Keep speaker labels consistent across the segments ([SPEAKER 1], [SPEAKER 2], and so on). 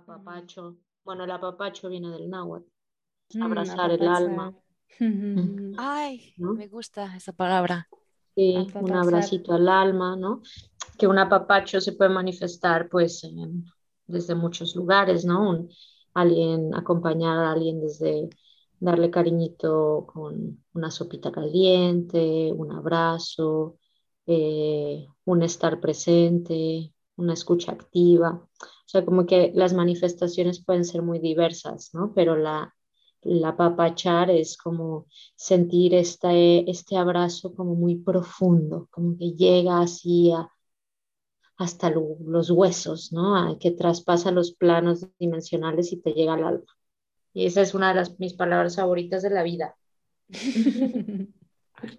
[SPEAKER 1] Apapacho. Bueno, el apapacho viene del náhuatl. Mm, abrazar el alma.
[SPEAKER 2] Ay, me gusta esa palabra.
[SPEAKER 1] Sí, un abracito al alma, ¿no? Que un apapacho se puede manifestar pues desde muchos lugares, ¿no? alguien, acompañar a alguien desde darle cariñito con una sopita caliente, un abrazo, eh, un estar presente, una escucha activa. O sea, como que las manifestaciones pueden ser muy diversas, ¿no? Pero la, la papachar es como sentir este, este abrazo como muy profundo, como que llega así hasta los huesos, ¿no? Que traspasa los planos dimensionales y te llega al alma. Y esa es una de las, mis palabras favoritas de la vida.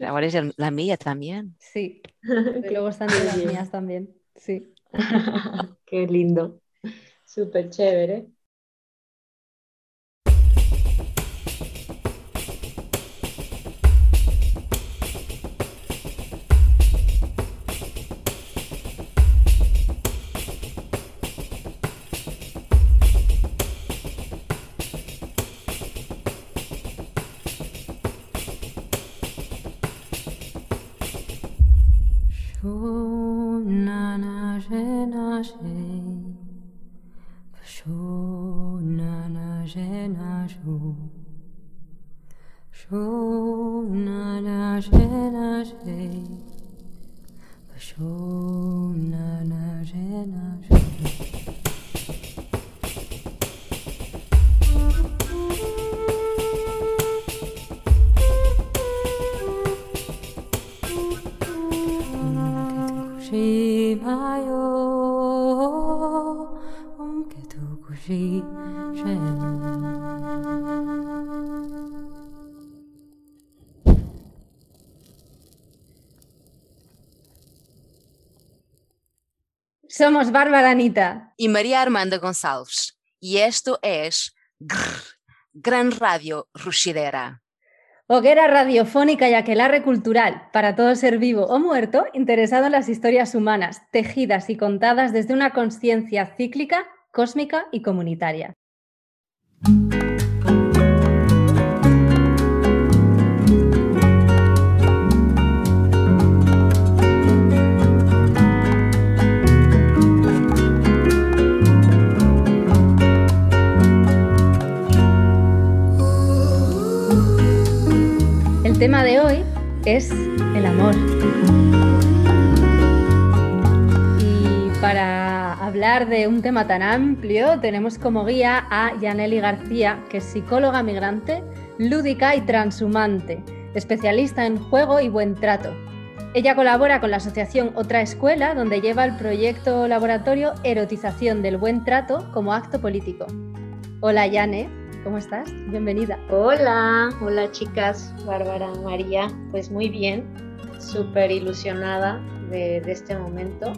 [SPEAKER 2] Ahora es la mía también.
[SPEAKER 3] Sí, luego están las mías también. Sí.
[SPEAKER 1] Qué lindo. Súper chévere. Oh.
[SPEAKER 3] Somos Bárbara Anita
[SPEAKER 2] y María Armando González y esto es Gran Radio Rushidera.
[SPEAKER 3] Hoguera radiofónica y aquelarre cultural para todo ser vivo o muerto interesado en las historias humanas, tejidas y contadas desde una conciencia cíclica, cósmica y comunitaria. Tema de hoy es el amor. Y para hablar de un tema tan amplio, tenemos como guía a Yaneli García, que es psicóloga migrante, lúdica y transhumante, especialista en juego y buen trato. Ella colabora con la asociación Otra Escuela, donde lleva el proyecto laboratorio Erotización del Buen Trato como acto político. Hola, Yane. ¿Cómo estás? Bienvenida.
[SPEAKER 1] Hola, hola chicas, Bárbara, María. Pues muy bien, súper ilusionada de, este momento,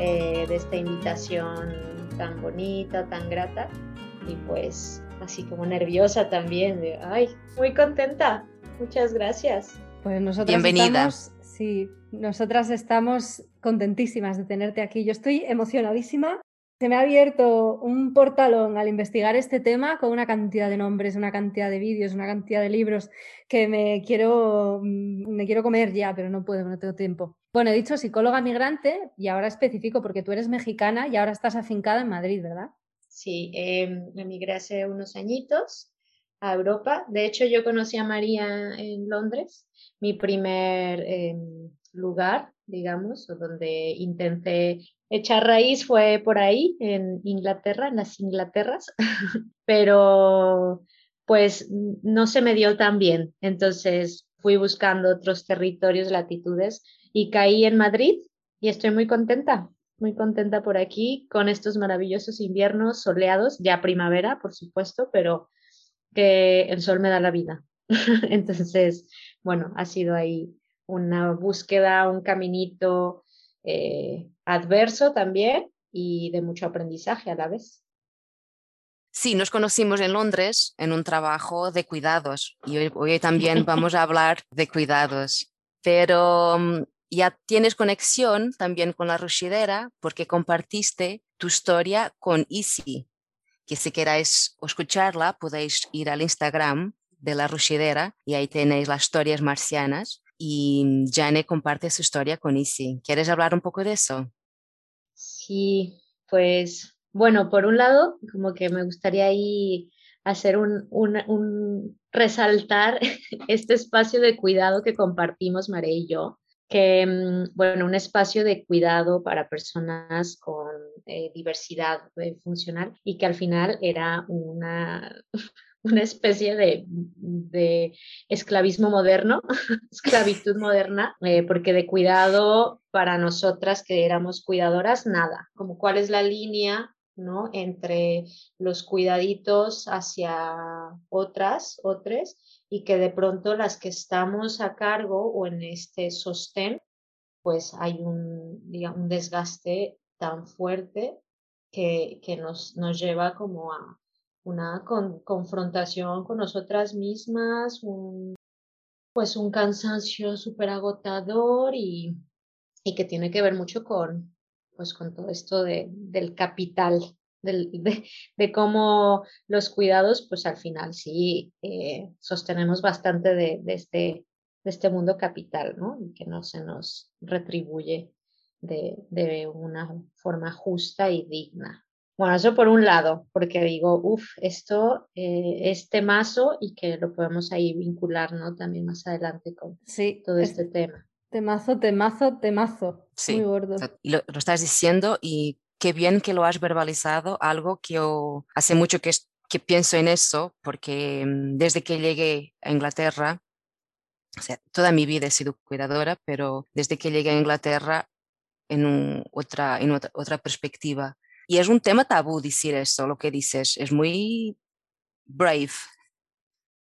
[SPEAKER 1] eh, de esta invitación tan bonita, tan grata y pues así como nerviosa también. De, ay, muy contenta. Muchas gracias.
[SPEAKER 3] Pues nosotras
[SPEAKER 2] Bienvenida.
[SPEAKER 3] Estamos, sí, nosotras estamos contentísimas de tenerte aquí. Yo estoy emocionadísima se me ha abierto un portalón al investigar este tema con una cantidad de nombres, una cantidad de vídeos, una cantidad de libros que me quiero, mm, me quiero comer ya, pero no puedo, no tengo tiempo. Bueno, he dicho psicóloga migrante y ahora específico porque tú eres mexicana y ahora estás afincada en Madrid, ¿verdad?
[SPEAKER 1] Sí, eh, emigré hace unos añitos a Europa. De hecho, yo conocí a María en Londres, mi primer em, lugar, digamos, donde intenté echar raíz fue por ahí, en Inglaterra, en las Inglaterras, pero pues no se me dio tan bien. Entonces fui buscando otros territorios, latitudes y caí en Madrid y estoy muy contenta, muy contenta por aquí con estos maravillosos inviernos soleados, ya primavera, por supuesto, pero que el sol me da la vida. Entonces, bueno, ha sido ahí una búsqueda, un caminito eh, adverso también y de mucho aprendizaje a la vez.
[SPEAKER 2] Sí, nos conocimos en Londres en un trabajo de cuidados y hoy, también vamos a hablar de cuidados, pero mm, ya tienes conexión también con la rushidera porque compartiste tu historia con Isi que si queráis escucharla podéis ir al Instagram de la Rushidera y ahí tenéis las historias marcianas y Jane comparte su historia con Isi. ¿Quieres hablar un poco de eso?
[SPEAKER 1] Sí, pues bueno, por un lado, como que me gustaría ahí hacer un, un, resaltar este espacio de cuidado que compartimos María y yo, que, mm, bueno, un espacio de cuidado para personas con eh, diversidad eh, funcional y que al final era una, una especie de, de esclavismo moderno, esclavitud moderna, eh, porque de cuidado para nosotras que éramos cuidadoras, nada, como cuál es la línea ¿no? entre los cuidaditos hacia otras, otras, y que de pronto las que estamos a cargo o en este sostén, pues hay un, un desgaste tan fuerte que, que nos, nos lleva como a, una confrontación con nosotras mismas, un, pues un cansancio súper agotador y, y, que tiene que ver mucho con, pues con todo esto de, del capital, de, de, cómo los cuidados, pues al final sí eh, sostenemos bastante de, de, este, de este mundo capital, ¿no? Y que no se nos retribuye de, de una forma justa y digna. Bueno, eso por un lado, porque digo, uff, esto eh, es temazo y que lo podemos ahí vincular, ¿no? También más adelante con sí, todo este tema.
[SPEAKER 3] Temazo, temazo, temazo. Sí, Muy gordo.
[SPEAKER 2] Lo, lo, estás diciendo y qué bien que lo has verbalizado, algo que yo hace mucho que, que pienso en eso, porque mm, desde que llegué a Inglaterra, o sea, toda mi vida he sido cuidadora, pero desde que llegué a Inglaterra en, otra, en otra, otra perspectiva y es un tema tabú decir eso, lo que dices, es muy brave,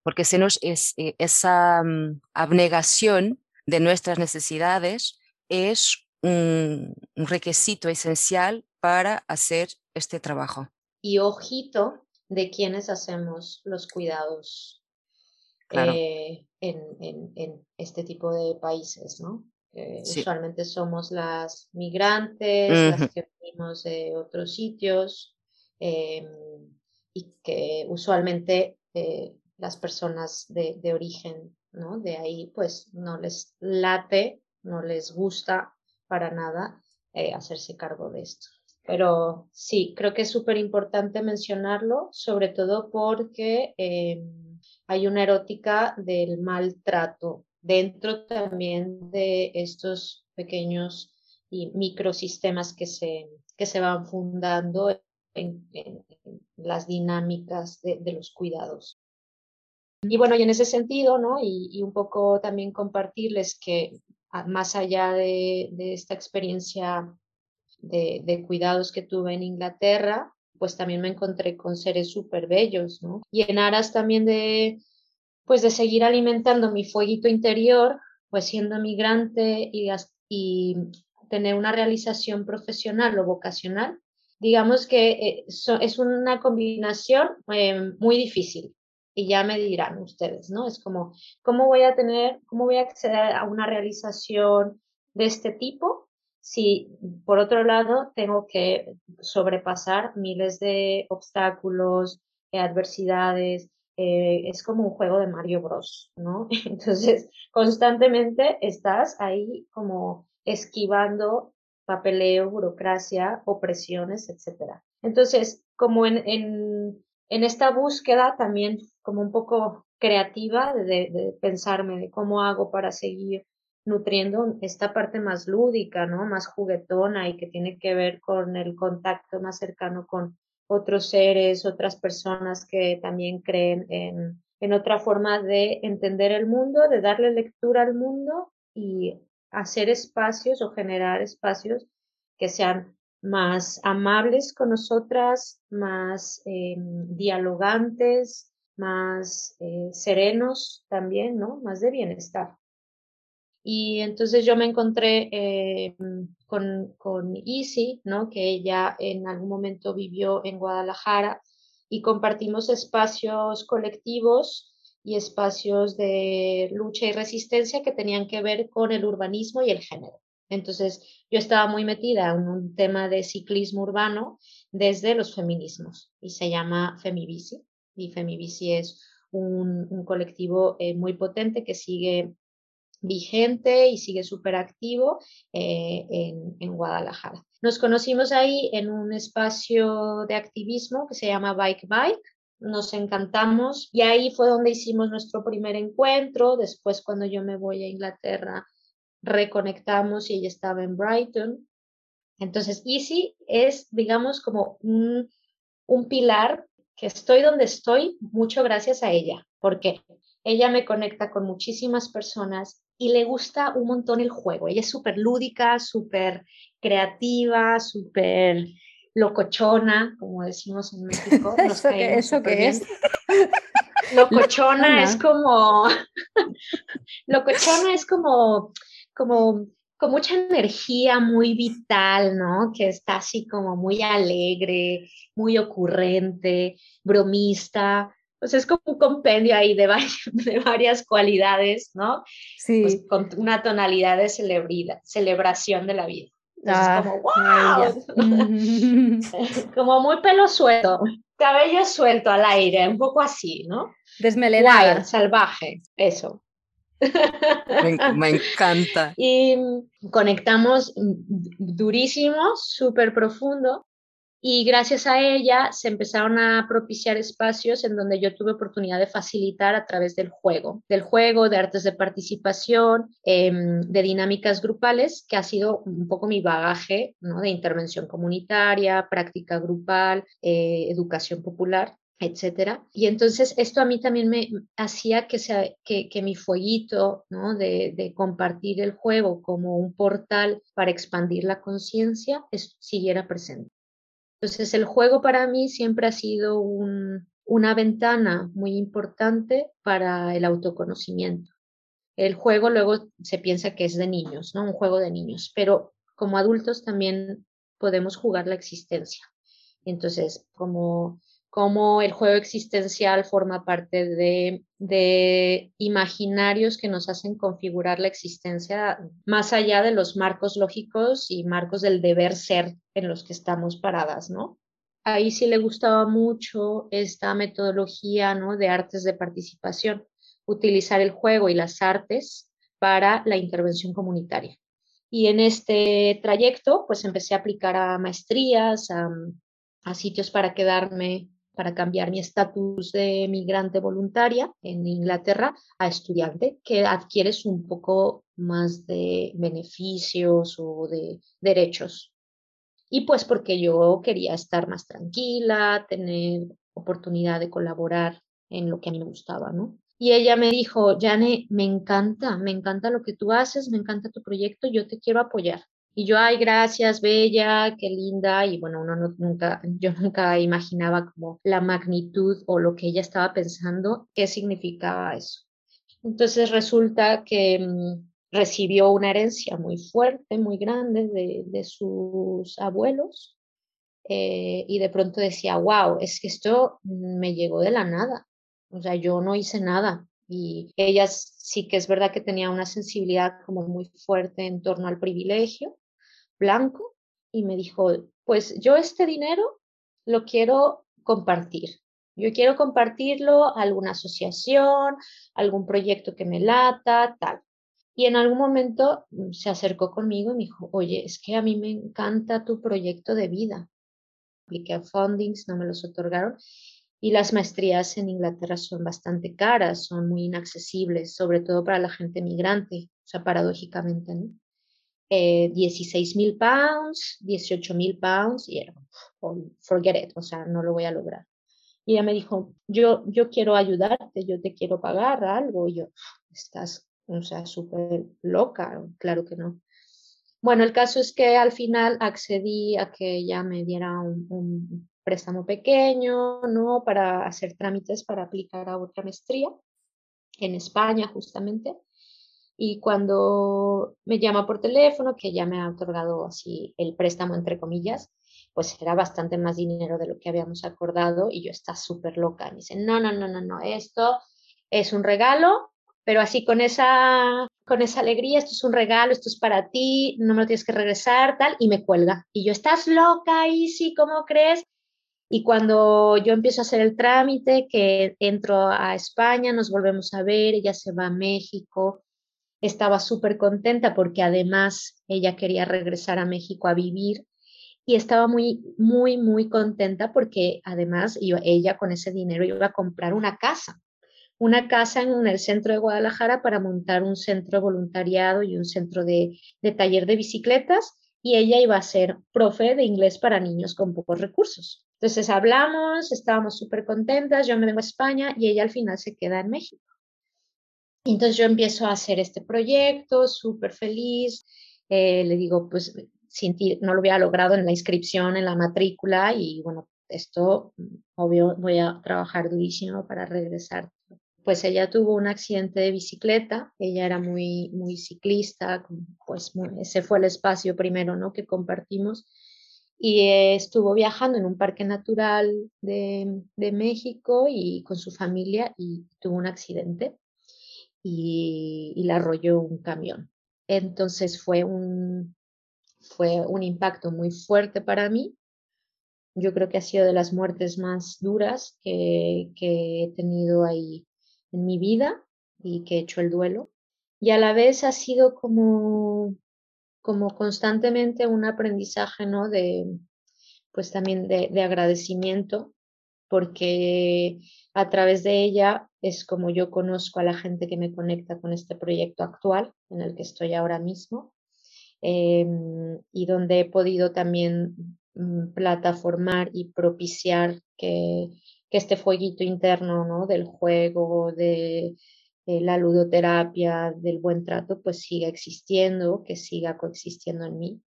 [SPEAKER 2] porque se nos es, eh, esa mm, abnegación de nuestras necesidades es un, requisito esencial para hacer este trabajo.
[SPEAKER 1] Y ojito de quienes hacemos los cuidados eh, en, en, en, este tipo de países, ¿no? Usualmente somos las migrantes, las que venimos de otros sitios em, y que usualmente eh, las personas de, de, origen, ¿no? De ahí, pues no les late, no les gusta para nada eh, hacerse cargo de esto. Pero sí, creo que es súper importante mencionarlo, sobre todo porque hay una erótica del maltrato dentro también de estos pequeños y microsistemas que se, que se van fundando en, las dinámicas de, los cuidados. Y bueno, y en ese sentido, ¿no? Y, un poco también compartirles que más allá de, esta experiencia de, de, cuidados que tuve en Inglaterra, pues también me encontré con seres súper bellos, ¿no? Y en aras también de, pues de seguir alimentando mi fueguito interior, pues siendo migrante y, y tener una realización profesional o vocacional, digamos que eh, es una combinación eh, muy difícil. Y ya me dirán ustedes, ¿no? Es como, ¿cómo voy a tener, cómo voy a acceder a una realización de este tipo si por otro lado tengo que sobrepasar miles de obstáculos, adversidades, eh, es como un juego de Mario Bros, ¿no? Entonces, constantemente estás ahí como esquivando papeleo, burocracia, opresiones, etcétera. Entonces, como en, en, en, esta búsqueda también como un poco creativa de, de, pensarme de cómo hago para seguir nutriendo esta parte más lúdica, ¿no? Más juguetona y que tiene que ver con el contacto más cercano con otros seres, otras personas que también creen en, en otra forma de entender el mundo, de darle lectura al mundo y hacer espacios o generar espacios que sean más amables con nosotras, más eh, dialogantes, más eh, serenos también, ¿no? Más de bienestar. Y entonces yo me encontré eh, con, con Isi, ¿no? que ella en algún momento vivió en Guadalajara y compartimos espacios colectivos y espacios de lucha y resistencia que tenían que ver con el urbanismo y el género. Entonces yo estaba muy metida en un tema de ciclismo urbano desde los feminismos y se llama Femibici. Y Femibici es un, colectivo eh, muy potente que sigue vigente y sigue súper activo eh, en, en, Guadalajara. Nos conocimos ahí en un espacio de activismo que se llama Bike Bike. Nos encantamos y ahí fue donde hicimos nuestro primer encuentro. Después, cuando yo me voy a Inglaterra, reconectamos y ella estaba en Brighton. Entonces, Easy es, digamos, como un, un pilar que estoy donde estoy mucho gracias a ella, porque ella me conecta con muchísimas personas y le gusta un montón el juego. Ella es súper lúdica, súper creativa, súper locochona, como decimos en México.
[SPEAKER 3] ¿Eso, que, ¿eso es?
[SPEAKER 1] Locochona es como... locochona es como... como con mucha energía, muy vital, ¿no? Que está así como muy alegre, muy ocurrente, bromista. Pues es como un compendio ahí de, de varias cualidades, ¿no? Sí. Pues con una tonalidad de celebridad, celebración de la vida. ah, como, wow, como muy pelo suelto, cabello suelto al aire, un poco así, ¿no?
[SPEAKER 3] Desmelenada.
[SPEAKER 1] salvaje, eso.
[SPEAKER 2] Me, encanta.
[SPEAKER 1] Y conectamos durísimo, súper profundo. Y gracias a ella se empezaron a propiciar espacios en donde yo tuve oportunidad de facilitar a través del juego, del juego, de artes de participación, em, de dinámicas grupales, que ha sido un poco mi bagaje de intervención comunitaria, práctica grupal, eh, educación popular etcétera. Y entonces esto a mí también me hacía que, sea, que, que mi fueguito ¿no? de, compartir el juego como un portal para expandir la conciencia siguiera presente. Entonces el juego para mí siempre ha sido un, una ventana muy importante para el autoconocimiento. El juego luego se piensa que es de niños, ¿no? Un juego de niños, pero como adultos también podemos jugar la existencia. Entonces, como cómo el juego existencial forma parte de, de, imaginarios que nos hacen configurar la existencia más allá de los marcos lógicos y marcos del deber ser en los que estamos paradas, ¿no? Ahí sí le gustaba mucho esta metodología, ¿no? De artes de participación, utilizar el juego y las artes para la intervención comunitaria. Y en este trayecto, pues empecé a aplicar a maestrías, a, a sitios para quedarme para cambiar mi estatus de migrante voluntaria en Inglaterra a estudiante, que adquieres un poco más de beneficios o de derechos. Y pues porque yo quería estar más tranquila, tener oportunidad de colaborar en lo que a mí me gustaba, ¿no? Y ella me dijo, Jane, me encanta, me encanta lo que tú haces, me encanta tu proyecto, yo te quiero apoyar. Y yo, ay, gracias, bella, qué linda. Y bueno, uno nunca, yo nunca imaginaba como la magnitud o lo que ella estaba pensando, qué significaba eso. Entonces resulta que mm, recibió una herencia muy fuerte, muy grande de, de sus abuelos. Eh, y de pronto decía, wow, es que esto me llegó de la nada. O sea, yo no hice nada. Y ella sí que es verdad que tenía una sensibilidad como muy fuerte en torno al privilegio blanco y me dijo, pues yo este dinero lo quiero compartir. Yo quiero compartirlo a alguna asociación, algún proyecto que me lata, tal. Y en algún momento mm, se acercó conmigo y me dijo, oye, es que a mí me encanta tu proyecto de vida. Apliqué fundings, no me los otorgaron. Y las maestrías en Inglaterra son bastante caras, son muy inaccesibles, sobre todo para la gente migrante, o sea, paradójicamente, ¿no? Eh, 16 mil pounds, 18 mil pounds, y era, forget it, o sea, no lo voy a lograr. Y ella me dijo, yo, yo quiero ayudarte, yo te quiero pagar algo. Y yo, estás, o sea, súper loca, claro que no. Bueno, el caso es que al final accedí a que ella me diera un, un préstamo pequeño, ¿no? Para hacer trámites para aplicar a otra maestría en España, justamente. Y cuando me llama por teléfono, que ya me ha otorgado así el préstamo, entre comillas, pues era bastante más dinero de lo que habíamos acordado y yo estaba súper loca. Me dice, no, no, no, no, no, esto es un regalo, pero así con esa con esa alegría, esto es un regalo, esto es para ti, no me lo tienes que regresar, tal, y me cuelga. Y yo, estás loca, Isi, ¿cómo crees? Y cuando yo empiezo a hacer el trámite, que entro a España, nos volvemos a ver, ella se va a México, estaba súper contenta porque además ella quería regresar a México a vivir y estaba muy, muy, muy contenta porque además ella con ese dinero iba a comprar una casa, una casa en el centro de Guadalajara para montar un centro de voluntariado y un centro de, de taller de bicicletas y ella iba a ser profe de inglés para niños con pocos recursos. Entonces hablamos, estábamos súper contentas, yo me vengo a España y ella al final se queda en México. Entonces yo empiezo a hacer este proyecto, súper feliz. Eh, le digo, pues no lo había logrado en la inscripción, en la matrícula y bueno, esto obvio voy a trabajar durísimo para regresar. Pues ella tuvo un accidente de bicicleta, ella era muy, muy ciclista, pues ese fue el espacio primero ¿no? que compartimos y estuvo viajando en un parque natural de, de México y con su familia y tuvo un accidente y, y la arrolló un camión. Entonces fue un, fue un impacto muy fuerte para mí. Yo creo que ha sido de las muertes más duras que, que he tenido ahí en mi vida y que he hecho el duelo. Y a la vez ha sido como, como constantemente un aprendizaje, ¿no? De, pues también de, de agradecimiento, porque a través de ella es como yo conozco a la gente que me conecta con este proyecto actual en el que estoy ahora mismo Em, y donde he podido también mm, plataformar y propiciar que, que, este fueguito interno ¿no? del juego, de, la ludoterapia, del buen trato, pues siga existiendo, que siga coexistiendo en mí,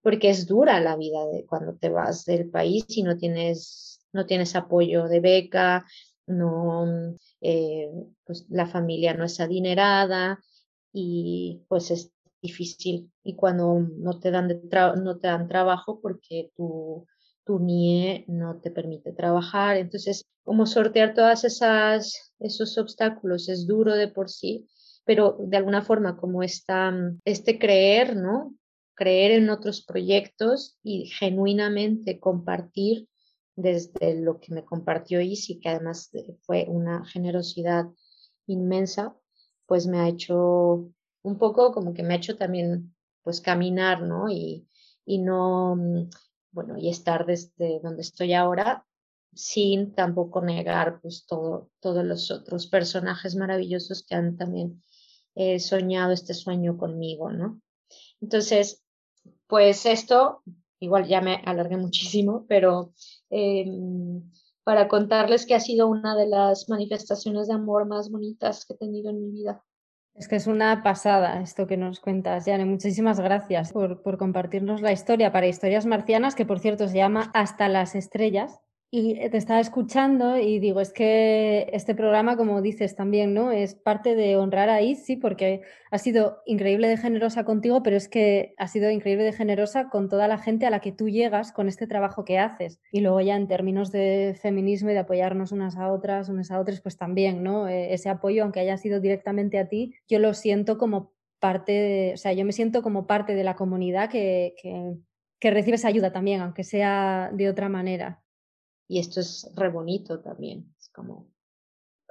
[SPEAKER 1] porque es dura la vida de cuando te vas del país y no tienes, no tienes apoyo de beca, no, eh, pues la familia no es adinerada y pues es difícil y cuando no te dan, no te dan trabajo porque tu, tu NIE no te permite trabajar. Entonces, como sortear todas esas esos obstáculos es duro de por sí, pero de alguna forma como está este creer, ¿no? Creer en otros proyectos y genuinamente compartir desde lo que me compartió Isi, que además fue una generosidad inmensa, pues me ha hecho un poco como que me ha hecho también pues caminar, ¿no? Y, y no, mm, bueno, y estar desde donde estoy ahora sin tampoco negar pues todo, todos los otros personajes maravillosos que han también eh, soñado este sueño conmigo, ¿no? Entonces, pues esto, igual ya me alargué muchísimo, pero em, para contarles que ha sido una de las manifestaciones de amor más bonitas que he tenido en mi vida.
[SPEAKER 3] Es que es una pasada esto que nos cuentas, Jane. Muchísimas gracias por, por, compartirnos la historia para Historias Marcianas, que por cierto se llama Hasta las Estrellas. Y te estaba escuchando y digo, es que este programa, como dices también, ¿no? Es parte de honrar a Izzy porque ha sido increíble de generosa contigo, pero es que ha sido increíble de generosa con toda la gente a la que tú llegas con este trabajo que haces. Y luego ya en términos de feminismo y de apoyarnos unas a otras, unas a otras, pues también, ¿no? E, ese apoyo, aunque haya sido directamente a ti, yo lo siento como parte, de, o sea, yo me siento como parte de la comunidad que, que, que recibe esa ayuda también, aunque sea de otra manera.
[SPEAKER 1] Y esto es re bonito también. Es como,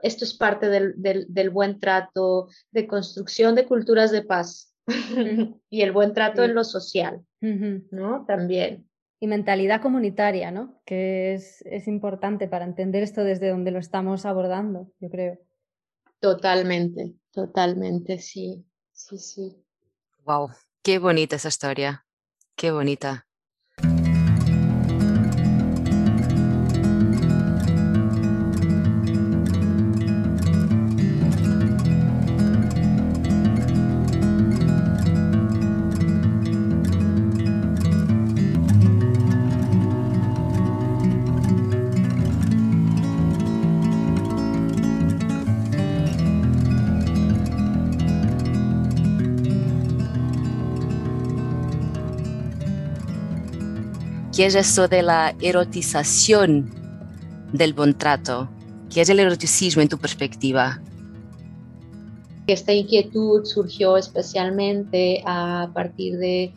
[SPEAKER 1] esto es parte del, del, del buen trato, de construcción de culturas de paz y el buen trato en lo social, ¿no? También.
[SPEAKER 3] Y mentalidad comunitaria, ¿no? Que es, es importante para entender esto desde donde lo estamos abordando, yo creo.
[SPEAKER 1] Totalmente, totalmente, sí, sí, sí.
[SPEAKER 2] Wow, qué bonita esa historia, qué bonita. ¿Qué es eso de la erotización del buen trato? ¿Qué es el eroticismo en tu perspectiva?
[SPEAKER 1] Esta inquietud surgió especialmente a partir de,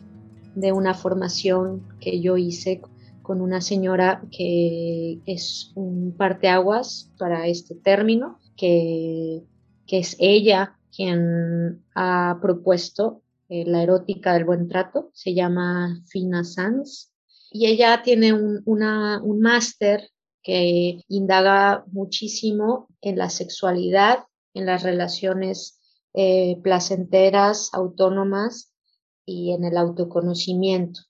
[SPEAKER 1] una formación que yo hice con una señora que es un parteaguas para este término, que, que es ella quien ha propuesto eh, la erótica del buen trato, se llama Fina Sanz, y ella tiene un, un máster que indaga muchísimo en la sexualidad, en las relaciones eh, placenteras, autónomas y en el autoconocimiento.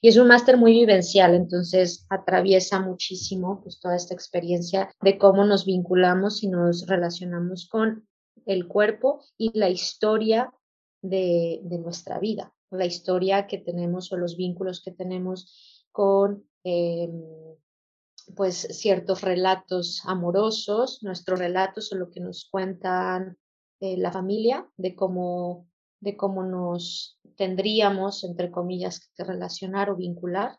[SPEAKER 1] Y es un máster muy vivencial, entonces atraviesa muchísimo pues, toda esta experiencia de cómo nos vinculamos y nos relacionamos con el cuerpo y la historia de, nuestra vida, la historia que tenemos o los vínculos que tenemos con em, pues ciertos relatos amorosos, nuestros relatos o lo que nos cuentan eh, la familia de cómo, de cómo nos tendríamos, entre comillas, que relacionar o vincular.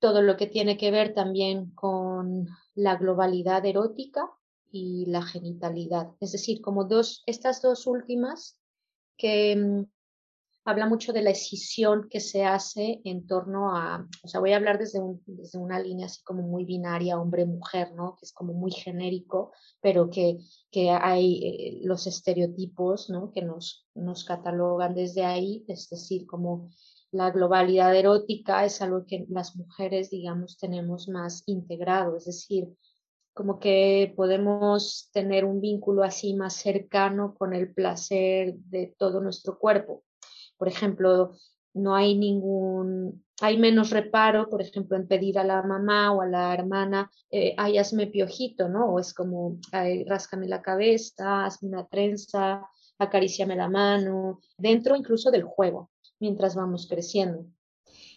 [SPEAKER 1] Todo lo que tiene que ver también con la globalidad erótica y la genitalidad. Es decir, como dos, estas dos últimas que mm, habla mucho de la escisión que se hace en torno a, o sea, voy a hablar desde, desde una línea así como muy binaria, hombre-mujer, ¿no? Que es como muy genérico, pero que, que hay eh, los estereotipos, ¿no? Que nos, nos catalogan desde ahí, es decir, como la globalidad erótica es algo que las mujeres, digamos, tenemos más integrado, es decir, como que podemos tener un vínculo así más cercano con el placer de todo nuestro cuerpo. Por ejemplo, no hay ningún, hay menos reparo, por ejemplo, en pedir a la mamá o a la hermana, eh, ay, hazme piojito, ¿no? O es como, ay, ráscame la cabeza, hazme una trenza, acaríciame la mano, dentro incluso del juego, mientras vamos creciendo.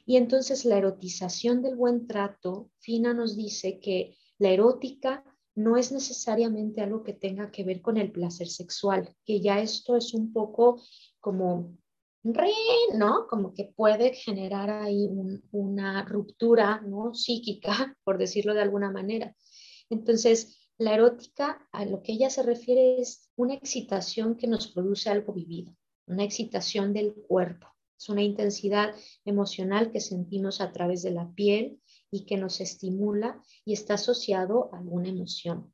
[SPEAKER 1] Y entonces la erotización del buen trato, Fina nos dice que la erótica no es necesariamente algo que tenga que ver con el placer sexual, que ya esto es un poco como ¿no? Como que puede generar ahí una ruptura, ¿no? Psíquica, por decirlo de alguna manera. Entonces, la erótica a lo que ella se refiere es una excitación que nos produce algo vivido, una excitación del cuerpo. Es una intensidad emocional que sentimos a través de la piel y que nos estimula y está asociado a alguna emoción.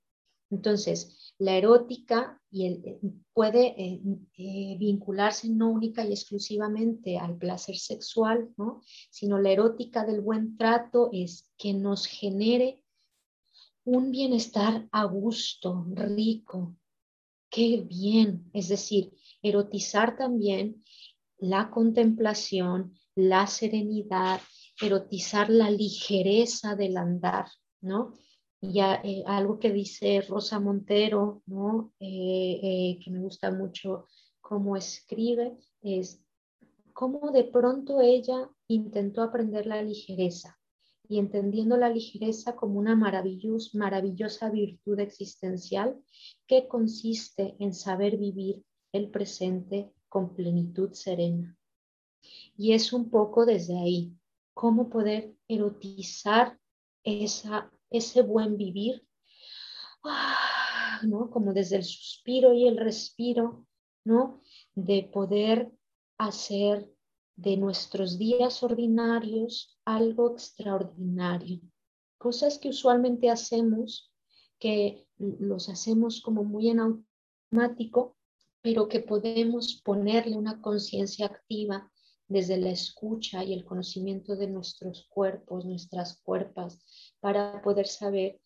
[SPEAKER 1] Entonces, la erótica y el, eh, puede eh, eh, vincularse no única y exclusivamente al placer sexual, ¿no? sino la erótica del buen trato es que nos genere un bienestar a gusto, rico. Qué bien, es decir, erotizar también la contemplación, la serenidad, erotizar la ligereza del andar, ¿no? Y eh, algo que dice Rosa Montero, ¿no? Eh, eh, que me gusta mucho cómo escribe, es cómo de pronto ella intentó aprender la ligereza y entendiendo la ligereza como una maravillosa virtud existencial que consiste en saber vivir el presente con plenitud serena. Y es un poco desde ahí, cómo poder erotizar esa, ese buen vivir, ah, ¿no? Como desde el suspiro y el respiro, ¿no? De poder hacer de nuestros días ordinarios algo extraordinario. Cosas que usualmente hacemos, que los hacemos como muy en automático, pero que podemos ponerle una conciencia activa desde la escucha y el conocimiento de nuestros cuerpos, nuestras cuerpas, para poder saber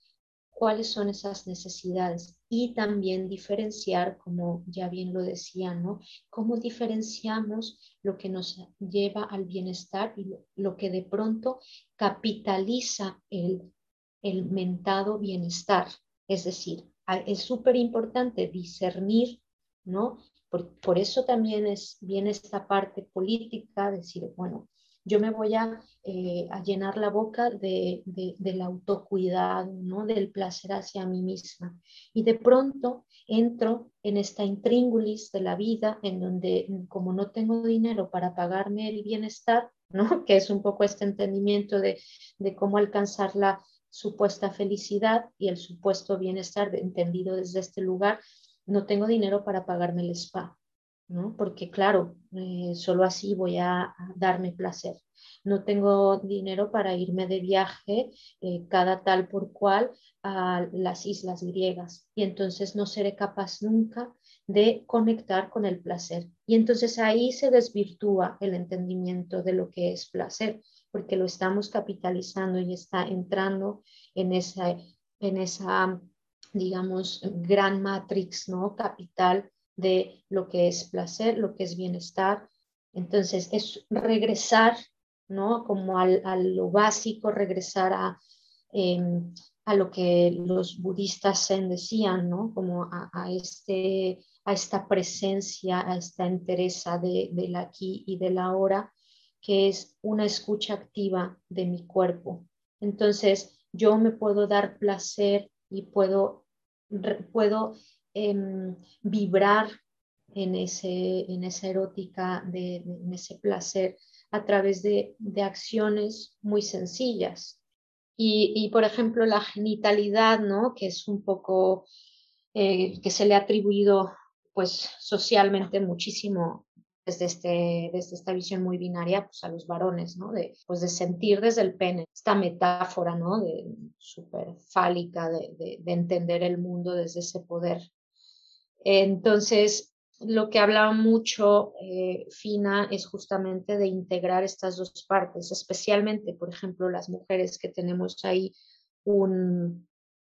[SPEAKER 1] cuáles son esas necesidades y también diferenciar, como ya bien lo decía, ¿no? Cómo diferenciamos lo que nos lleva al bienestar y lo, que de pronto capitaliza el, el mentado bienestar. Es decir, es súper importante discernir, ¿no? Por, eso también es bien esta parte política, decir, bueno, yo me voy a, eh, llenar la boca de, del autocuidado, ¿no? del placer hacia mí misma. Y de pronto entro en esta intríngulis de la vida, en donde como no tengo dinero para pagarme el bienestar, ¿no? que es un poco este entendimiento de, de cómo alcanzar la supuesta felicidad y el supuesto bienestar entendido desde este lugar, no tengo dinero para pagarme el spa, ¿no? Porque claro, eh, solo así voy a, darme placer. No tengo dinero para irme de viaje eh, cada tal por cual a las islas griegas y entonces no seré capaz nunca de conectar con el placer. Y entonces ahí se desvirtúa el entendimiento de lo que es placer, porque lo estamos capitalizando y está entrando en esa, en esa digamos, gran matrix, ¿no? Capital de lo que es placer, lo que es bienestar. Entonces, es regresar, ¿no? Como al, a lo básico, regresar a, em, a lo que los budistas zen decían, ¿no? Como a, a, este, a esta presencia, a esta entereza de, del aquí y del ahora, que es una escucha activa de mi cuerpo. Entonces, yo me puedo dar placer y puedo, puedo em, vibrar en, ese, en esa erótica, de, en ese placer a través de, de acciones muy sencillas. Y, y, por ejemplo, la genitalidad, ¿no? que es un poco eh, que se le ha atribuido pues socialmente muchísimo desde, este, desde esta visión muy binaria pues, a los varones, ¿no? De, pues de sentir desde el pene, esta metáfora, ¿no? De súper fálica de, de, de, entender el mundo desde ese poder. Entonces, lo que hablaba mucho eh, Fina es justamente de integrar estas dos partes, especialmente, por ejemplo, las mujeres que tenemos ahí un,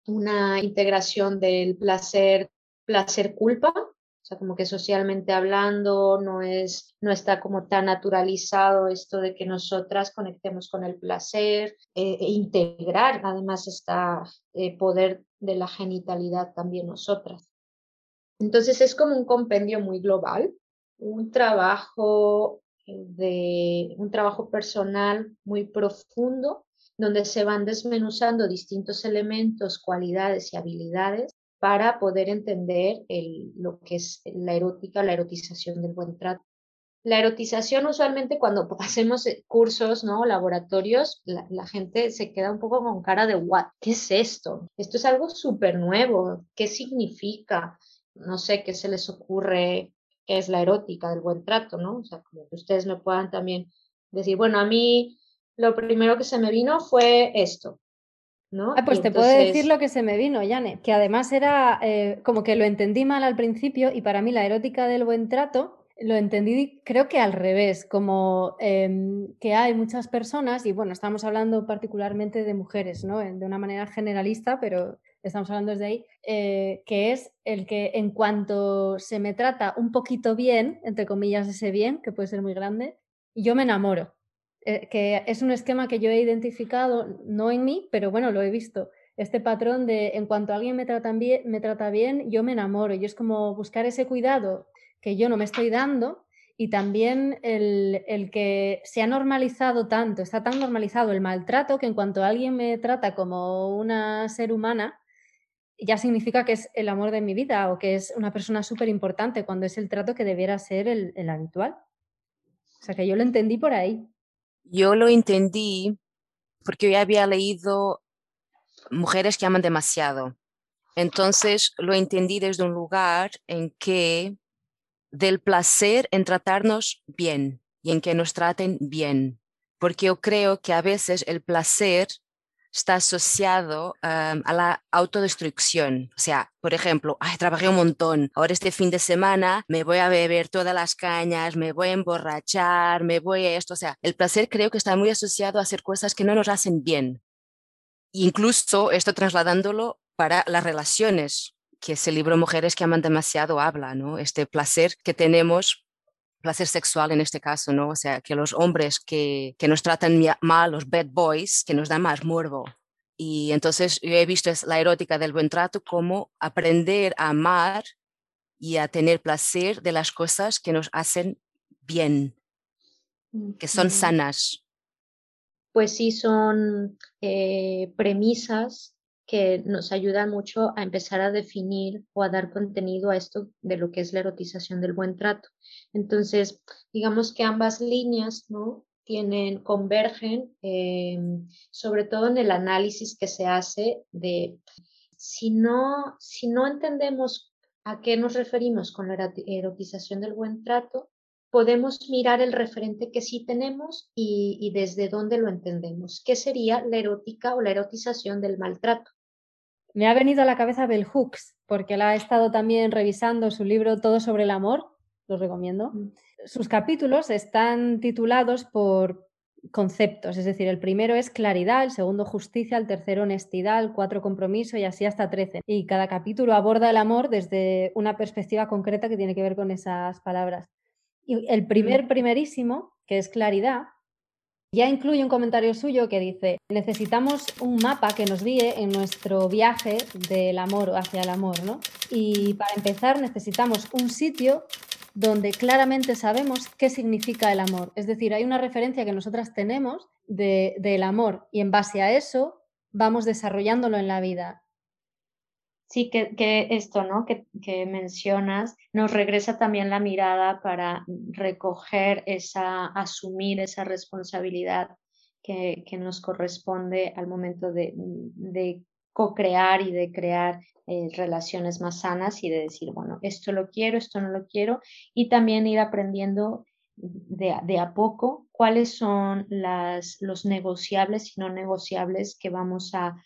[SPEAKER 1] una integración del placer, placer-culpa, o sea, como que socialmente hablando no, es, no está como tan naturalizado esto de que nosotras conectemos con el placer eh, e integrar además este poder de la genitalidad también nosotras. Entonces es como un compendio muy global, un trabajo eh, de un trabajo personal muy profundo donde se van desmenuzando distintos elementos, cualidades y habilidades para poder entender el, lo que es la erótica, la erotización del buen trato. La erotización usualmente cuando hacemos eh, cursos, ¿no? Laboratorios, la, la gente se queda un poco con cara de what, ¿qué es esto? Esto es algo súper nuevo, ¿qué significa? No sé qué se les ocurre, qué es la erótica del buen trato, ¿no? O sea, como que ustedes me puedan también decir, bueno, a mí lo primero que se me vino fue esto,
[SPEAKER 3] Ah, pues te puedo decir lo que se me vino, Yane, que además era eh, como que lo entendí mal al principio y para mí la erótica del buen trato lo entendí creo que al revés, como em, que hay muchas personas, y bueno, estamos hablando particularmente de mujeres, ¿no? De una manera generalista, pero estamos hablando desde ahí, eh, que es el que en cuanto se me trata un poquito bien, entre comillas ese bien, que puede ser muy grande, yo me enamoro. Eh, que es un esquema que yo he identificado, no en mí, pero bueno, lo he visto. Este patrón de en cuanto alguien me trata bien, me trata bien yo me enamoro. Y es como buscar ese cuidado que yo no me estoy dando y también el, el, que se ha normalizado tanto, está tan normalizado el maltrato que en cuanto alguien me trata como una ser humana, ya significa que es el amor de mi vida o que es una persona súper importante cuando es el trato que debiera ser el, el habitual. O sea que yo lo entendí por ahí.
[SPEAKER 2] Yo lo entendí porque yo había leído Mujeres que aman demasiado. Entonces lo entendí desde un lugar en que del placer en tratarnos bien y en que nos traten bien, porque yo creo que a veces el placer está asociado a la autodestrucción. O sea, por ejemplo, Ay, trabajé un montón, ahora este fin de semana me voy a beber todas las cañas, me voy a emborrachar, me voy a esto. O sea, el placer creo que está muy asociado a hacer cosas que no nos hacen bien. Incluso esto trasladándolo para las relaciones, que ese libro Mujeres que aman demasiado habla, ¿no? Este placer que tenemos placer sexual en este caso, ¿no? O sea, que los hombres que, que nos tratan mal, los bad boys, que nos dan más morbo. Y entonces yo he visto la erótica del buen trato como aprender a amar y a tener placer de las cosas que nos hacen bien, que son sanas.
[SPEAKER 1] Pues sí, son eh, premisas que nos ayudan mucho a empezar a definir o a dar contenido a esto de lo que es la erotización del buen trato. Entonces, digamos que ambas líneas, ¿no? Tienen, convergen, eh, sobre todo en el análisis que se hace de si no, si no entendemos a qué nos referimos con la erotización del buen trato, podemos mirar el referente que sí tenemos y, desde dónde lo entendemos. ¿Qué sería la erótica o la erotización del maltrato?
[SPEAKER 3] Me ha venido a la cabeza Bell Hooks, porque la ha estado también revisando su libro Todo sobre el amor, lo recomiendo. Mm. Sus capítulos están titulados por conceptos, es decir, el primero es claridad, el segundo justicia, el tercero honestidad, el cuatro compromiso y así hasta trece. Y cada capítulo aborda el amor desde una perspectiva concreta que tiene que ver con esas palabras. Y el primer, primerísimo, que es claridad, ya incluye un comentario suyo que dice, necesitamos un mapa que nos guíe en nuestro viaje del amor hacia el amor, ¿no? Y para empezar necesitamos un sitio donde claramente sabemos qué significa el amor. Es decir, hay una referencia que nosotras tenemos del amor y en base a eso vamos desarrollándolo en la vida.
[SPEAKER 1] Sí, que, esto, ¿no? Que, mencionas, nos regresa también la mirada para recoger esa, asumir esa responsabilidad que, nos corresponde al momento de, de co-crear y de crear eh, relaciones más sanas y de decir, bueno, esto lo quiero, esto no lo quiero, y también ir aprendiendo de, de a poco cuáles son las, los negociables y no negociables que vamos a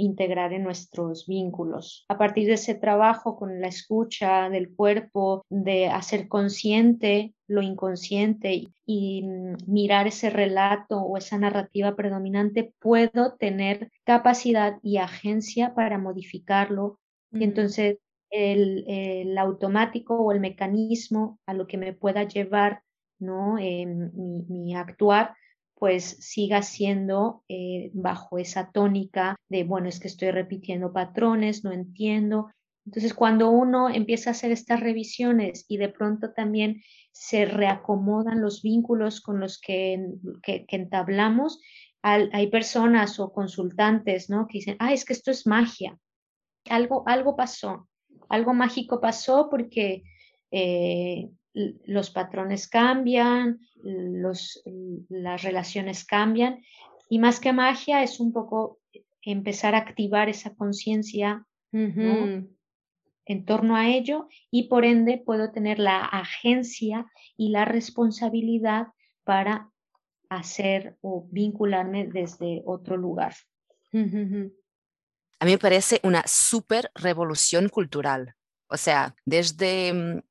[SPEAKER 1] integrar en nuestros vínculos. A partir de ese trabajo con la escucha del cuerpo, de hacer consciente lo inconsciente y mirar ese relato o esa narrativa predominante, puedo tener capacidad y agencia para modificarlo. Y entonces el, automático o el mecanismo a lo que me pueda llevar ¿no? mi, mi actuar pues siga siendo eh, bajo esa tónica de, bueno, es que estoy repitiendo patrones, no entiendo. Entonces, cuando uno empieza a hacer estas revisiones y de pronto también se reacomodan los vínculos con los que, que, entablamos, hay personas o consultantes, ¿no? Que dicen, ah, es que esto es magia. Algo, algo pasó, algo mágico pasó porque eh, los patrones cambian, los, las relaciones cambian y más que magia es un poco empezar a activar esa conciencia en torno a ello y por ende puedo tener la agencia y la responsabilidad para hacer o vincularme desde otro lugar.
[SPEAKER 2] A mí me parece una super revolución cultural. O sea, desde mm,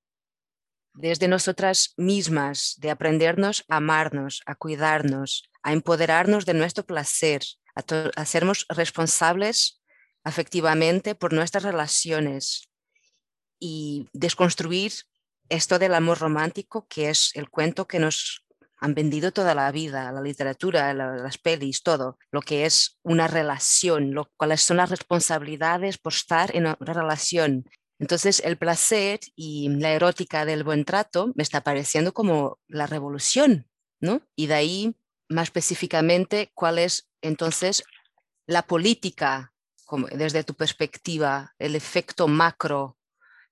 [SPEAKER 2] desde nosotras mismas, de aprendernos a amarnos, a cuidarnos, a empoderarnos de nuestro placer, a, hacernos responsables afectivamente por nuestras relaciones y desconstruir esto del amor romántico, que es el cuento que nos han vendido toda la vida, la literatura, las pelis, todo, lo que es una relación, lo, cuáles son las responsabilidades por estar en una relación, entonces, el placer y la erótica del buen trato me está pareciendo como la revolución, ¿no? Y de ahí, más específicamente, cuál es entonces la política, desde tu perspectiva, el efecto macro,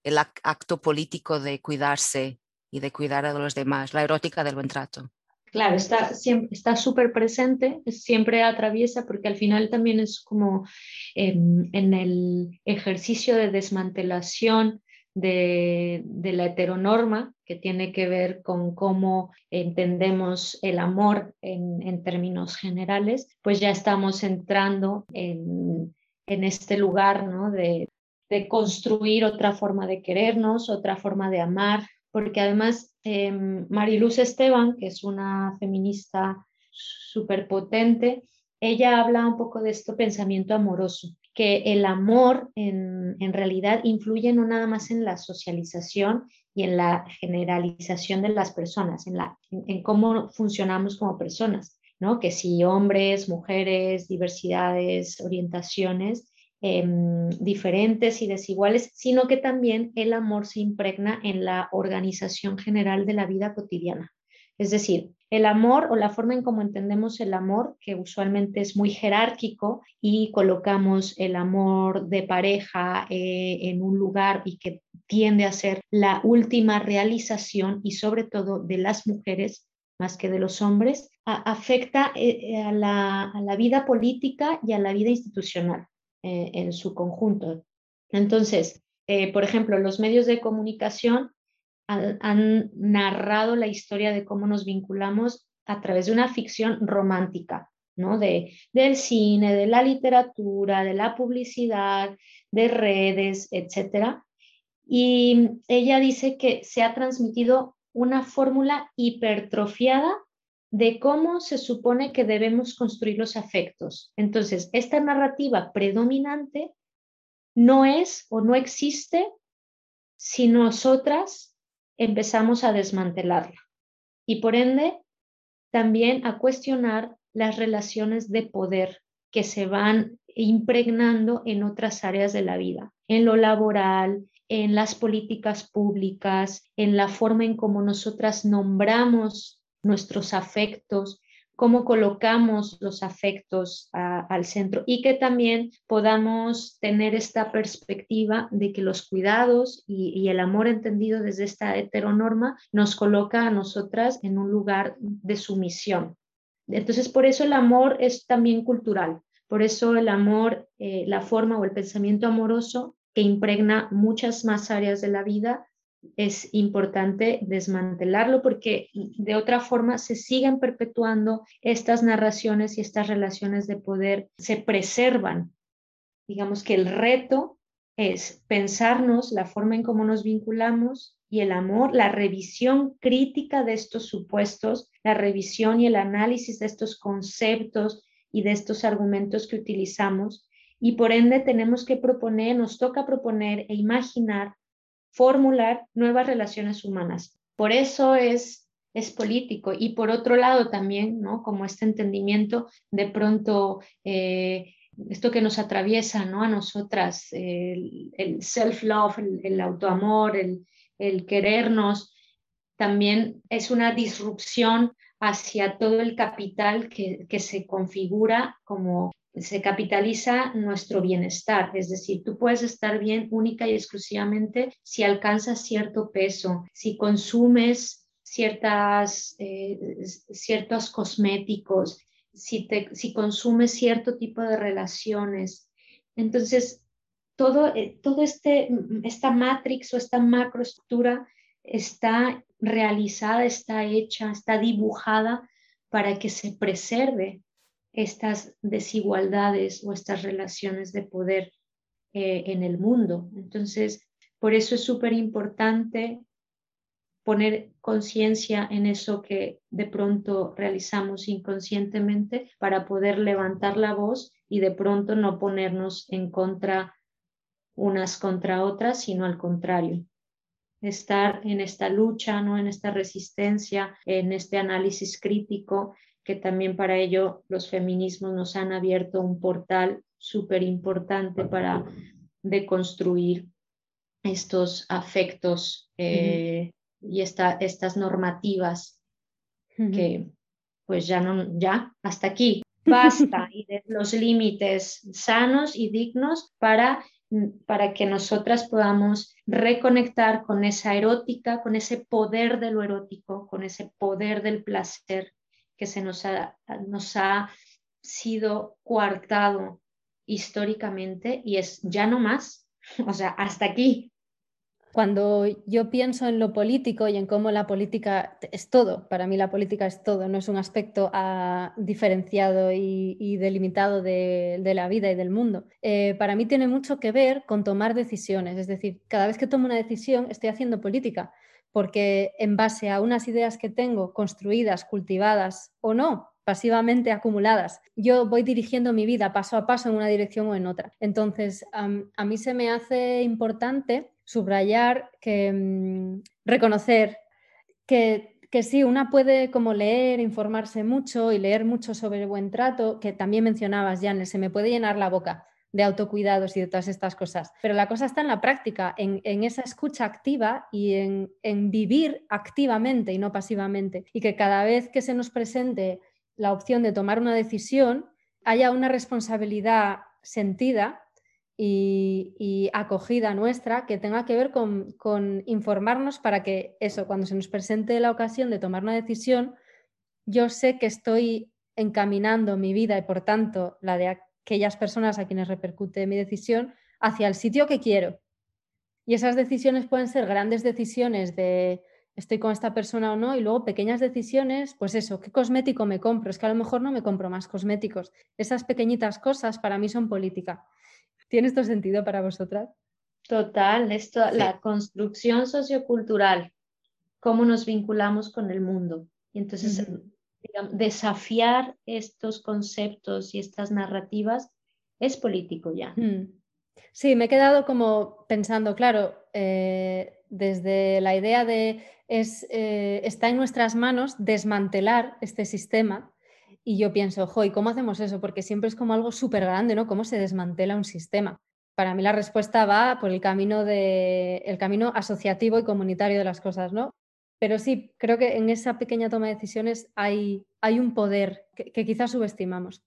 [SPEAKER 2] el acto político de cuidarse y de cuidar a los demás, la erótica del buen trato.
[SPEAKER 1] Claro, está siempre está súper presente, siempre atraviesa porque al final también es como en, el ejercicio de desmantelación de, la heteronorma que tiene que ver con cómo entendemos el amor en, términos generales, pues ya estamos entrando en, este lugar ¿no? de, de construir otra forma de querernos, otra forma de amar, porque además eh, Mariluz Esteban, que es una feminista súper potente, ella habla un poco de este pensamiento amoroso, que el amor en, realidad influye no nada más en la socialización y en la generalización de las personas, en, en cómo funcionamos como personas, ¿no? Que si hombres, mujeres, diversidades, orientaciones, Em, diferentes y desiguales, sino que también el amor se impregna en la organización general de la vida cotidiana. Es decir, el amor o la forma en cómo entendemos el amor, que usualmente es muy jerárquico y colocamos el amor de pareja eh, en un lugar y que tiende a ser la última realización y sobre todo de las mujeres más que de los hombres, afecta eh, a la vida política y a la vida institucional. Eh, en su conjunto. Entonces, eh, por ejemplo, los medios de comunicación han, narrado la historia de cómo nos vinculamos a través de una ficción romántica, ¿no? De, del cine, de la literatura, de la publicidad, de redes, etc. Y ella dice que se ha transmitido una fórmula hipertrofiada de cómo se supone que debemos construir los afectos. Entonces, esta narrativa predominante no es o no existe si nosotras empezamos a desmantelarla y por ende también a cuestionar las relaciones de poder que se van impregnando en otras áreas de la vida, en lo laboral, en las políticas públicas, en la forma en cómo nosotras nombramos nuestros afectos, cómo colocamos los afectos al centro y que también podamos tener esta perspectiva de que los cuidados y, el amor entendido desde esta heteronorma nos coloca a nosotras en un lugar de sumisión. Entonces, por eso el amor es también cultural, por eso el amor, eh, la forma o el pensamiento amoroso que impregna muchas más áreas de la vida es importante desmantelarlo porque de otra forma se siguen perpetuando estas narraciones y estas relaciones de poder, se preservan. Digamos que el reto es pensarnos la forma en cómo nos vinculamos y el amor, la revisión crítica de estos supuestos, la revisión y el análisis de estos conceptos y de estos argumentos que utilizamos. Y por ende tenemos que proponer, nos toca proponer e imaginar formular nuevas relaciones humanas. Por eso es, es político. Y por otro lado también, ¿no? Como este entendimiento de pronto... Eh, esto que nos atraviesa ¿no? a nosotras, el, self-love, el, autoamor, el, el, querernos, también es una disrupción hacia todo el capital que, que se configura como se capitaliza nuestro bienestar, es decir, tú puedes estar bien única y exclusivamente si alcanzas cierto peso, si consumes ciertas, eh, ciertos cosméticos, si, te, si consumes cierto tipo de relaciones. Entonces, todo, eh, todo este, esta matrix o esta macroestructura está realizada, está hecha, está dibujada para que se preserve estas desigualdades o estas relaciones de poder eh, en el mundo. Entonces, por eso es súper importante poner conciencia en eso que de pronto realizamos inconscientemente para poder levantar la voz y de pronto no ponernos en contra unas contra otras, sino al contrario, estar en esta lucha, ¿no? en esta resistencia, en este análisis crítico que también para ello los feminismos nos han abierto un portal súper importante para deconstruir estos afectos eh, y estas normativas que pues ya no, ya, hasta aquí, basta, y de los límites sanos y dignos para, para que nosotras podamos reconectar con esa erótica, con ese poder de lo erótico, con ese poder del placer que se nos ha, nos ha sido coartado históricamente y es ya no más, o sea, hasta aquí.
[SPEAKER 3] Cuando yo pienso en lo político y en cómo la política es todo, para mí la política es todo, no es un aspecto ah, diferenciado y, delimitado de, la vida y del mundo. Eh, para mí tiene mucho que ver con tomar decisiones, es decir, cada vez que tomo una decisión estoy haciendo política porque en base a unas ideas que tengo construidas, cultivadas o no, pasivamente acumuladas, yo voy dirigiendo mi vida paso a paso en una dirección o en otra. Entonces, a mí se me hace importante subrayar que mm, reconocer que, que sí, una puede como leer, informarse mucho y leer mucho sobre el buen trato, que también mencionabas, Janes, se me puede llenar la boca de autocuidados y de todas estas cosas. Pero la cosa está en la práctica, en, esa escucha activa y en, vivir activamente y no pasivamente. Y que cada vez que se nos presente la opción de tomar una decisión, haya una responsabilidad sentida y, acogida nuestra que tenga que ver con, con, informarnos para que eso, cuando se nos presente la ocasión de tomar una decisión, yo sé que estoy encaminando mi vida y por tanto la de aquellas personas a quienes repercute mi decisión hacia el sitio que quiero. Y esas decisiones pueden ser grandes decisiones de estoy con esta persona o no, y luego pequeñas decisiones, pues eso, ¿qué cosmético me compro? Es que a lo mejor no me compro más cosméticos. Esas pequeñitas cosas para mí son política. ¿Tiene esto sentido para vosotras?
[SPEAKER 1] Total, esto, la construcción sociocultural, cómo nos vinculamos con el mundo. Y entonces, desafiar estos conceptos y estas narrativas es político ya.
[SPEAKER 3] Sí, me he quedado como pensando, claro, eh, desde la idea de es, eh, está en nuestras manos desmantelar este sistema. Y yo pienso, ojo, ¿y cómo hacemos eso? Porque siempre es como algo súper grande, ¿no? ¿Cómo se desmantela un sistema? Para mí la respuesta va por el camino, de, el camino asociativo y comunitario de las cosas, ¿no? Pero sí, creo que en esa pequeña toma de decisiones hay, hay un poder que quizás subestimamos.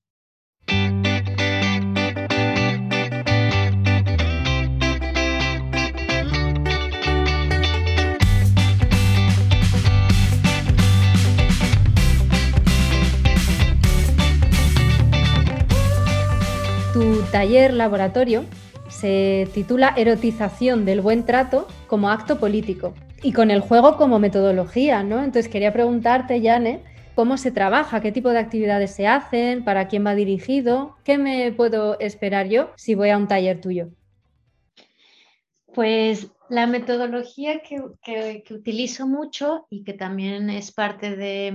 [SPEAKER 3] Tu taller laboratorio se titula Erotización del buen trato como acto político y con el juego como metodología, ¿no? Entonces quería preguntarte, Yane, ¿cómo se trabaja? ¿Qué tipo de actividades se hacen? ¿Para quién va dirigido? ¿Qué me puedo esperar yo si voy a un taller tuyo?
[SPEAKER 1] Pues la metodología que, utilizo mucho y que también es parte de,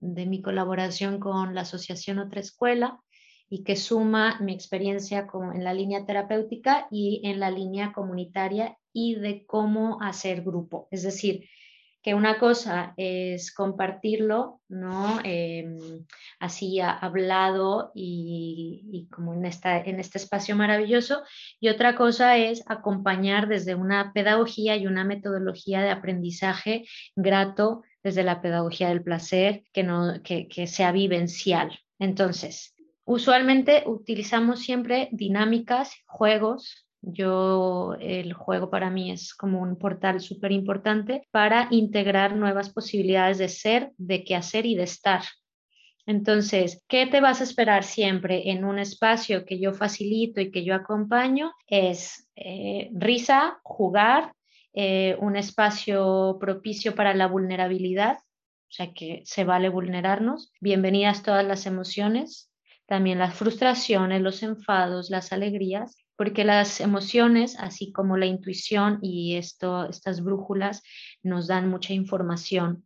[SPEAKER 1] de mi colaboración con la Asociación Otra Escuela y que suma mi experiencia como en la línea terapéutica y en la línea comunitaria y de cómo hacer grupo. Es decir, que una cosa es compartirlo, ¿no? Em, así hablado y, y, como en, esta, en este espacio maravilloso, y otra cosa es acompañar desde una pedagogía y una metodología de aprendizaje grato desde la pedagogía del placer, que, no, que, que sea vivencial. Entonces, Usualmente utilizamos siempre dinámicas, juegos. Yo, el juego para mí es como un portal súper importante para integrar nuevas posibilidades de ser, de qué hacer y de estar. Entonces, ¿qué te vas a esperar siempre en un espacio que yo facilito y que yo acompaño? Es eh, risa, jugar, eh, un espacio propicio para la vulnerabilidad, o sea que se vale vulnerarnos. Bienvenidas todas las emociones, también las frustraciones, los enfados, las alegrías, porque las emociones, así como la intuición y esto, estas brújulas, nos dan mucha información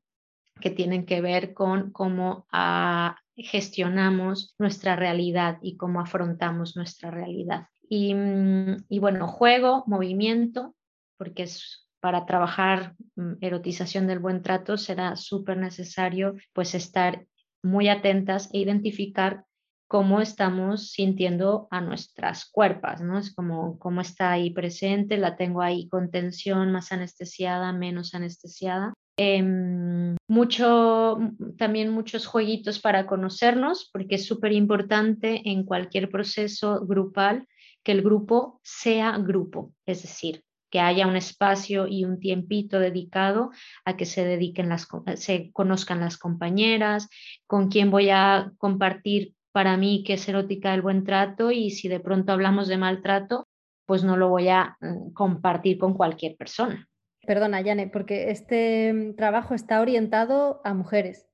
[SPEAKER 1] que tienen que ver con cómo ah, gestionamos nuestra realidad y cómo afrontamos nuestra realidad. Y, mm, bueno, juego, movimiento, porque es para trabajar mm, erotización del buen trato será súper necesario pues estar muy atentas e identificar cómo estamos sintiendo a nuestras cuerpos, ¿no? Es como cómo está ahí presente, la tengo ahí con tensión, más anestesiada, menos anestesiada. Em, mucho, también muchos jueguitos para conocernos, porque es súper importante en cualquier proceso grupal que el grupo sea grupo, es decir, que haya un espacio y un tiempito dedicado a que se dediquen las, se conozcan las compañeras, con quién voy a compartir para mí que es erótica el buen trato y si de pronto hablamos de maltrato, pues no lo voy a mm, compartir con cualquier persona.
[SPEAKER 3] Perdona, Yane, porque este mm, trabajo está orientado a mujeres.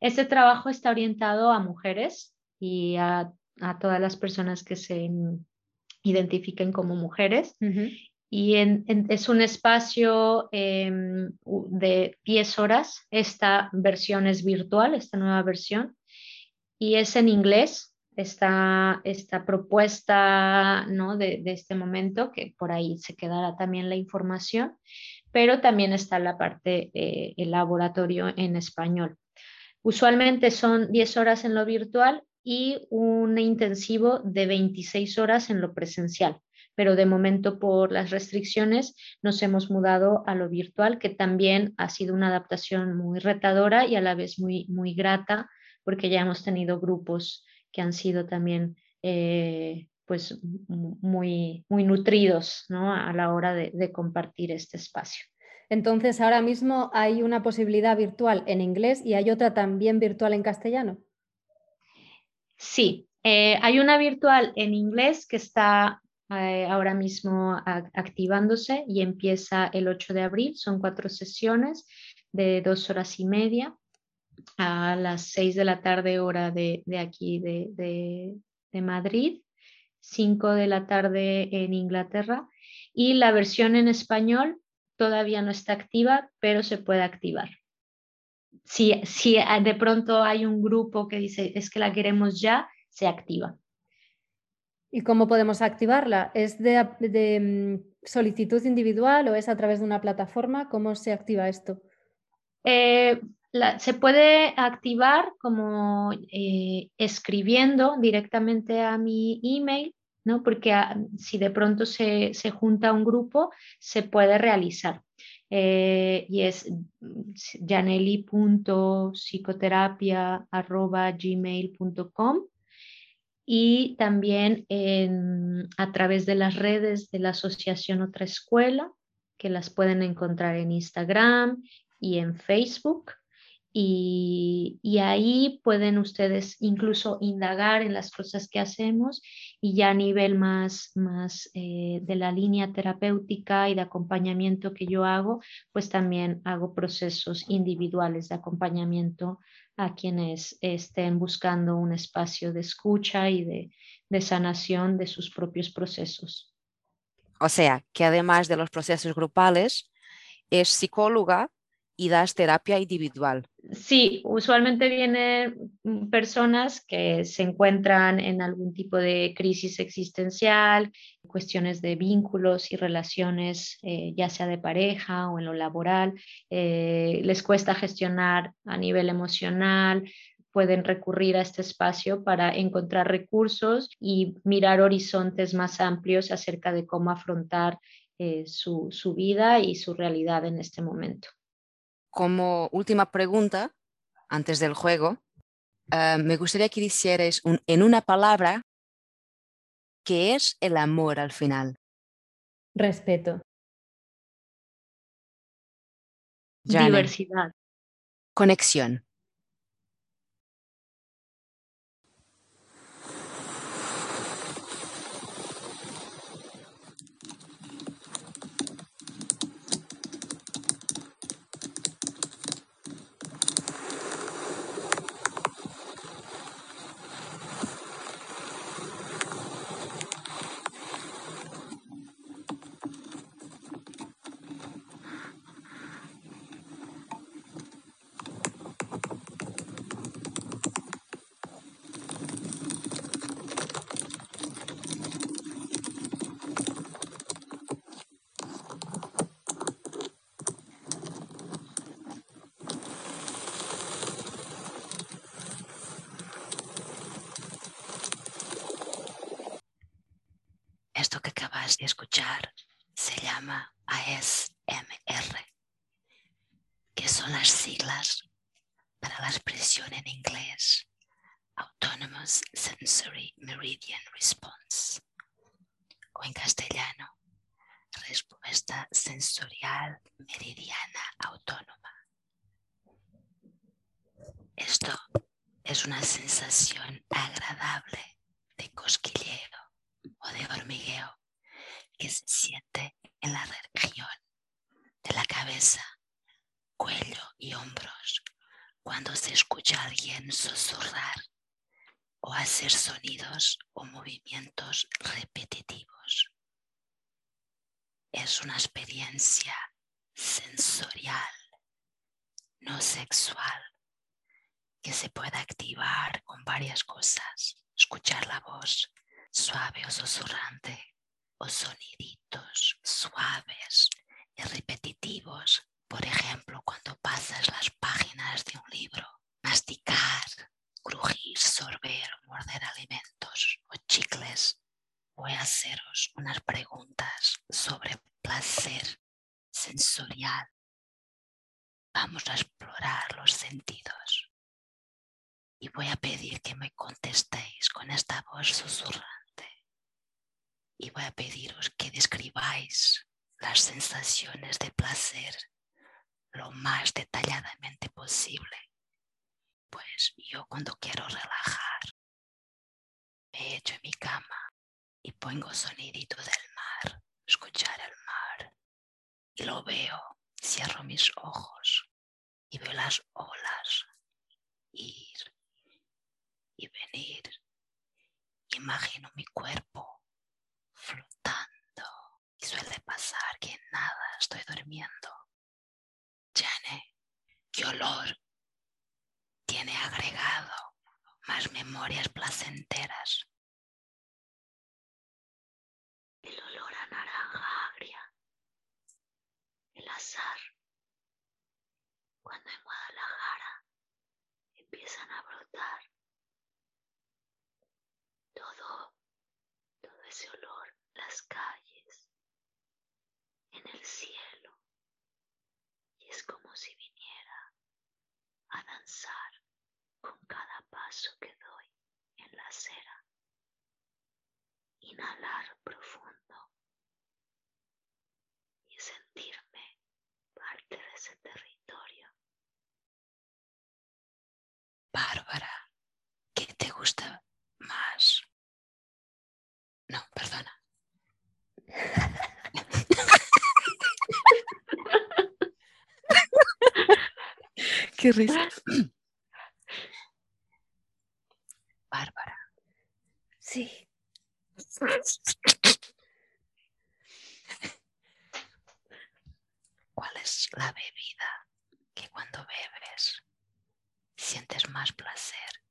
[SPEAKER 1] Este trabajo está orientado a mujeres y a, todas las personas que se identifiquen como mujeres. Y es un espacio em, de 10 horas. Esta versión es virtual, esta nueva versión y es en inglés esta, esta propuesta ¿no? de, este momento, que por ahí se quedará también la información, pero también está la parte del laboratorio en español. Usualmente son 10 horas en lo virtual y un intensivo de 26 horas en lo presencial, pero de momento por las restricciones nos hemos mudado a lo virtual, que también ha sido una adaptación muy retadora y a la vez muy, muy grata porque ya hemos tenido grupos que han sido también eh, pues muy, muy nutridos ¿no? a la hora de, compartir este espacio.
[SPEAKER 3] Entonces, ahora mismo hay una posibilidad virtual en inglés y hay otra también virtual en castellano.
[SPEAKER 1] Sí, eh, hay una virtual en inglés que está eh, ahora mismo activándose y empieza el 8 de abril. Son cuatro sesiones de dos horas y media a las seis de la tarde hora de, aquí de, de Madrid, 5 de la tarde en Inglaterra y la versión en español todavía no está activa, pero se puede activar. Si, si de pronto hay un grupo que dice es que la queremos ya, se activa.
[SPEAKER 3] ¿Y cómo podemos activarla? ¿Es de, mm, solicitud individual o es a través de una plataforma? ¿Cómo se activa esto?
[SPEAKER 1] Eh, se puede activar como eh, escribiendo directamente a mi email, ¿no? porque ah, si de pronto se, junta un grupo, se puede realizar. Eh, y es janeli.psicoterapia.gmail.com y también a través de las redes de la Asociación Otra Escuela, que las pueden encontrar en Instagram y en Facebook. Y, ahí pueden ustedes incluso indagar en las cosas que hacemos y ya a nivel más, más eh, de la línea terapéutica y de acompañamiento que yo hago, pues también hago procesos individuales de acompañamiento a quienes estén buscando un espacio de escucha y de, sanación de sus propios procesos.
[SPEAKER 2] O sea, que además de los procesos grupales, es psicóloga y das terapia individual.
[SPEAKER 1] Sí, usualmente vienen personas que se encuentran en algún tipo de crisis existencial, cuestiones de vínculos y relaciones, eh, ya sea de pareja o en lo laboral, eh, les cuesta gestionar a nivel emocional, pueden recurrir a este espacio para encontrar recursos y mirar horizontes más amplios acerca de cómo afrontar eh, su, vida y su realidad en este momento.
[SPEAKER 2] Como última pregunta, antes del juego, me gustaría que hicierais en una palabra ¿Qué es el amor al final?
[SPEAKER 3] Respeto.
[SPEAKER 1] Diversidad.
[SPEAKER 2] Conexión. Esto que de escuchar se llama ASMR, que son las siglas para la expresión en inglés Autonomous Sensory Meridian Response, o en castellano, respuesta sensorial meridiana autónoma. Esto es una sensación agradable de cosquilleo o de hormigueo que se siente en la región de la cabeza, cuello y hombros cuando se escucha a alguien susurrar o hacer sonidos o movimientos repetitivos. Es una experiencia sensorial, no sexual, que se puede activar con varias cosas. Escuchar la voz, suave o susurrante, o soniditos suaves y repetitivos, por ejemplo, cuando pasas las páginas de un libro, masticar, crujir, sorber morder alimentos o chicles. Voy a haceros unas preguntas sobre placer sensorial. Vamos a explorar los sentidos. Y voy a pedir que me contestéis con esta voz susurrante y voy a pediros que describáis las sensaciones de placer lo más detalladamente posible. Pues yo cuando quiero relajar, me echo en mi cama y pongo sonidito del mar, escuchar el mar. Y lo veo, cierro mis ojos y veo las olas ir y venir. Imagino mi cuerpo flotando y suele pasar que nada estoy durmiendo. Jane, ¿qué olor tiene agregado más memorias placenteras?
[SPEAKER 1] El olor a naranja agria, el azar. Cuando en Guadalajara empiezan a brotar todo, todo ese olor, las calles, en el cielo. Y es como si viniera a danzar con cada paso que doy en la acera. Inhalar profundo y sentirme parte de ese territorio.
[SPEAKER 2] Bárbara, ¿qué te gusta más? No, perdona. Qué risa. Bárbara.
[SPEAKER 3] Sí.
[SPEAKER 2] ¿Cuál es la bebida que cuando bebes sientes más placer?